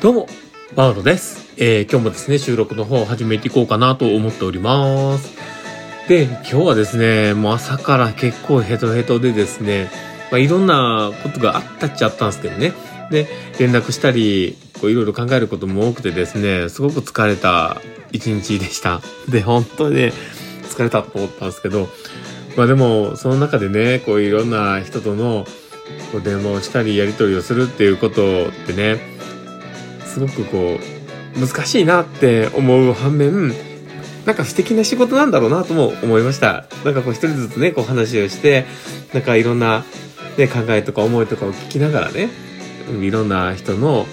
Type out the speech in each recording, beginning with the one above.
どうも、パウロです。えー、今日もですね、収録の方を始めていこうかなと思っております。で、今日はですね、もう朝から結構ヘトヘトでですね、まあ、いろんなことがあったっちゃったんですけどね。で、連絡したり、こういろいろ考えることも多くてですね、すごく疲れた一日でした。で、本当にね、疲れたと思ったんですけど、まあでも、その中でね、こういろんな人とのこう電話をしたりやり取りをするっていうことってね、すごくこう、難しいなって思う反面、なんか素敵な仕事なんだろうなとも思いました。なんかこう一人ずつね、こう話をして、なんかいろんな、ね、考えとか思いとかを聞きながらね、いろんな人の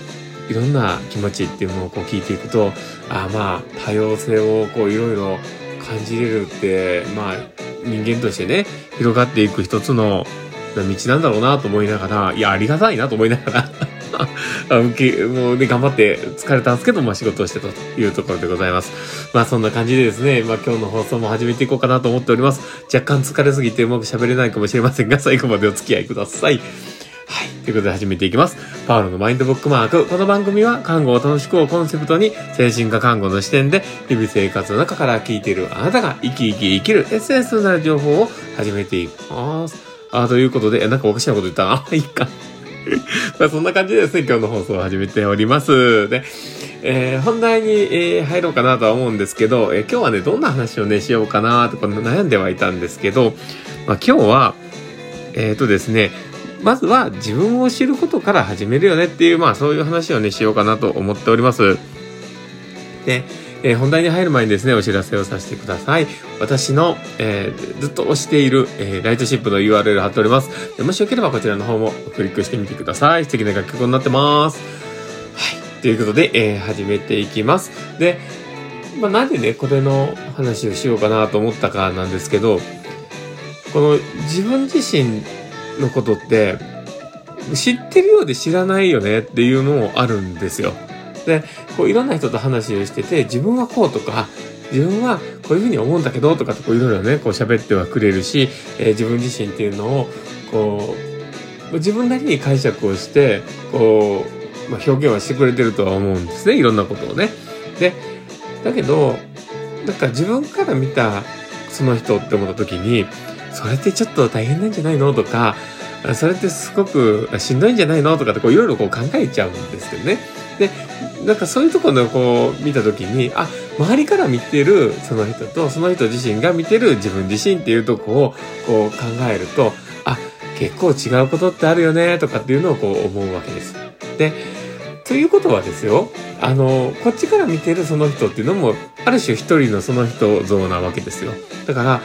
いろんな気持ちっていうのをこう聞いていくと、ああまあ多様性をこういろいろ感じれるって、まあ人間としてね、広がっていく一つの道なんだろうなと思いながら、いや、ありがたいなと思いながら、あ受けもうね、頑張って疲れたんですけど、まあ仕事をしてたというところでございます。まあそんな感じでですね、まあ今日の放送も始めていこうかなと思っております。若干疲れすぎてうまく喋れないかもしれませんが、最後までお付き合いください。はい。ということで始めていきます。パウロのマインドブックマーク。この番組は看護を楽しくをコンセプトに、精神科看護の視点で、日々生活の中から聞いているあなたが生き生き生きるエッセンスとなる情報を始めていきます。あ、ということで、なんかおかしなこと言ったな。あ、いいか。まあそんな感じでですね、今日の放送を始めております。で、えー本題に、えー入ろうかなとは思うんですけど、えー今日はね、どんな話をね、しようかなとか悩んではいたんですけど、まあ今日は、えっ、とですね、まずは自分を知ることから始めるよねっていう、まあそういう話をね、しようかなと思っております。で、えー本題に入る前にですね、お知らせをさせてください。私の、えーずっと推している、えーライトシップの URL 貼っております。もしよければこちらの方もクリックしてみてください。素敵な楽曲になってます。はい。ということで、えー始めていきます。で、まあ、なんでね、これの話をしようかなと思ったかなんですけど、この自分自身のことって、知ってるようで知らないよねっていうのもあるんですよ。で、こういろんな人と話をしてて、自分はこうとか、自分はこういうふうに思うんだけどとかってこういろいろね、こう喋ってはくれるし、えー自分自身っていうのを、こう、自分なりに解釈をして、こう、まあ、表現はしてくれてるとは思うんですね。いろんなことをね。で、だけど、なんか自分から見たその人って思った時に、それってちょっと大変なんじゃないのとか、それってすごくしんどいんじゃないのとかってこういろいろこう考えちゃうんですけどね。で、なんかそういうところをこう見た時に、あ、周りから見てるその人とその人自身が見てる自分自身っていうとこをこう考えると、あ、結構違うことってあるよねとかっていうのをこう思うわけです。で、ということはですよ、あの、こっちから見てるその人っていうのも、ある種一人のその人像なわけですよ。だから、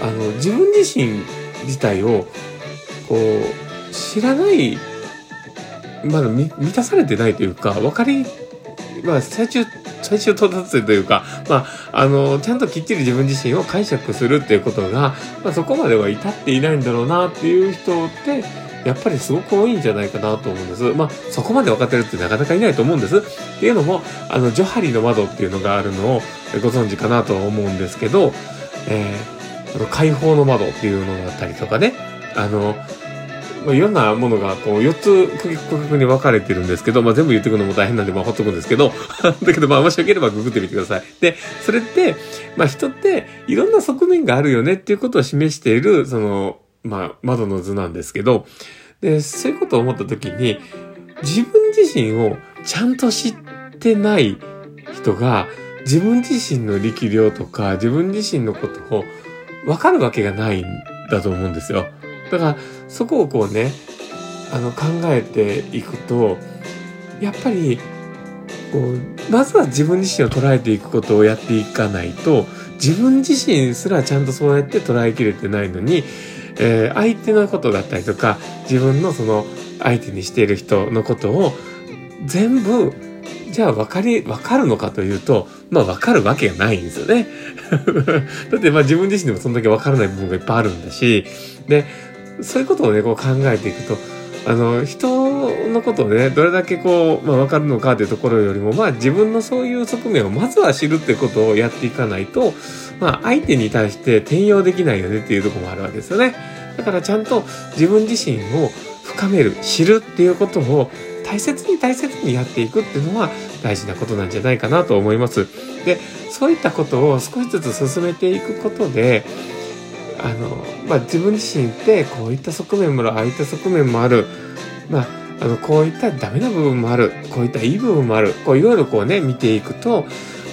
あの、自分自身自体を、こう、知らない、まだ満満たされてないというか、分かり、まあ、最終、最終到達というか、まあ、あの、ちゃんときっちり自分自身を解釈するっていうことが、まあ、そこまでは至っていないんだろうなっていう人って、やっぱりすごく多いんじゃないかなと思うんです。まあ、そこまで分かってるってなかなかいないと思うんです。っていうのも、あの、ジョハリの窓っていうのがあるのをご存知かなとは思うんですけど、えー、解放の窓っていうのだったりとかね、あの、まあ、いろんなものがこう4つ区画に分かれてるんですけど、まあ、全部言ってくのも大変なんで、まあ、ほっとくんですけど、だけど、まあ、もしよければググってみてください。で、それって、まあ、人っていろんな側面があるよねっていうことを示している、その、まあ、窓の図なんですけど、で、そういうことを思った時に、自分自身をちゃんと知ってない人が、自分自身の力量とか、自分自身のことを分かるわけがないんだと思うんですよ。だから、そこをこうね、あの、考えていくと、やっぱり、こう、まずは自分自身を捉えていくことをやっていかないと、自分自身すらちゃんとそうやって捉えきれてないのに、えー相手のことだったりとか、自分のその相手にしている人のことを全部、じゃあ分かり、分かるのかというと、まあ分かるわけがないんですよね。だってまあ自分自身でもそんだけ分からない部分がいっぱいあるんだし、で、そういうことをね、こう考えていくと、あの、人のことをね、どれだけこう、まあ分かるのかというところよりも、まあ自分のそういう側面をまずは知るってことをやっていかないと、まあ相手に対して転用できないよねっていうとこもあるわけですよね。だからちゃんと自分自身を深める、知るっていうことを大切に大切にやっていくっていうのは大事なことなんじゃないかなと思います。で、そういったことを少しずつ進めていくことで、あの、まあ、自分自身ってこういった側面もある、ああいった側面もある、まあ、あの、こういったダメな部分もある、こういったいい部分もある、こういろいろこうね、見ていくと、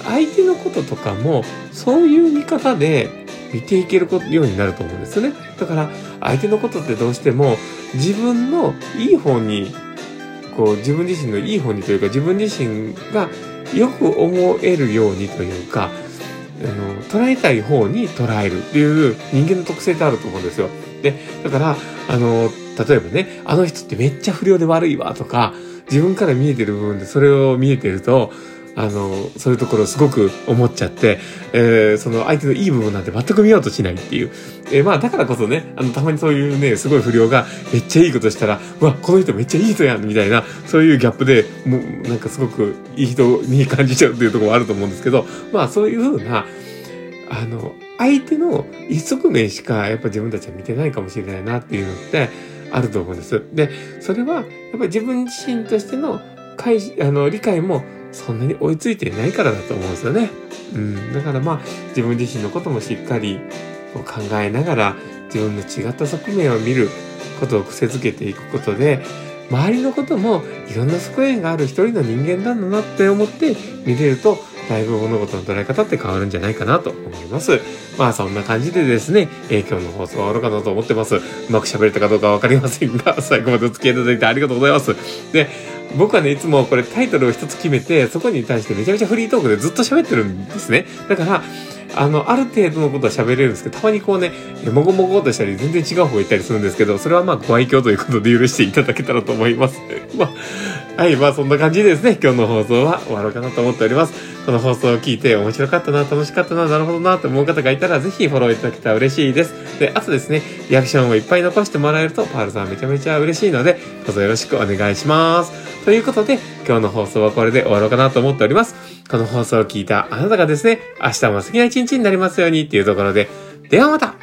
相手のこととかも、そういう見方で見ていけるようになると思うんですよね。だから、相手のことってどうしても、自分のいい方にこう自分自身のいい方にというか自分自身がよく思えるようにというか、あの、捉えたい方に捉えるっていう人間の特性ってあると思うんですよ。で、だから、あの、例えばね、あの人ってめっちゃ不良で悪いわとか、自分から見えてる部分でそれを見えてると、あの、そういうところすごく思っちゃって、えー、その相手のいい部分なんて全く見ようとしないっていう。えー、まあだからこそね、あの、たまにそういうね、すごい不良がめっちゃいいことしたら、うわ、この人めっちゃいい人やんみたいな、そういうギャップで、もうなんかすごくいい人に感じちゃうっていうところもあると思うんですけど、まあそういうふうな、あの、相手の一側面しかやっぱ自分たちは見てないかもしれないなっていうのってあると思うんです。で、それはやっぱり自分自身としてのあの理解もそんなに追いついてないからだと思うんですよね。うん。だからまあ、自分自身のこともしっかり考えながら、自分の違った側面を見ることを癖づけていくことで、周りのこともいろんな側面がある一人の人間なんだなって思って見れると、だいぶ物事の捉え方って変わるんじゃないかなと思います。まあそんな感じでですね、えー、今日の放送は終わろうかなと思ってます。うまく喋れたかどうかわかりませんが、最後までお付き合いいただいてありがとうございます。で、僕はね、いつもこれタイトルを一つ決めて、そこに対してめちゃめちゃフリートークでずっと喋ってるんですね。だから、あの、ある程度のことは喋れるんですけど、たまにこうね、もごもごとしたり、全然違う方行ったりするんですけど、それはまあご愛嬌ということで許していただけたらと思います。まあ、はい、まあそんな感じでですね、今日の放送は終わろうかなと思っております。この放送を聞いて面白かったな、楽しかったな、なるほどなと思う方がいたら、ぜひフォローいただけたら嬉しいです。で、あとですね、リアクションをいっぱい残してもらえると、パールさんめちゃめちゃ嬉しいので、どうぞよろしくお願いします。ということで、今日の放送はこれで終わろうかなと思っております。この放送を聞いたあなたがですね、明日も好きな一日になりますようにっていうところで、ではまた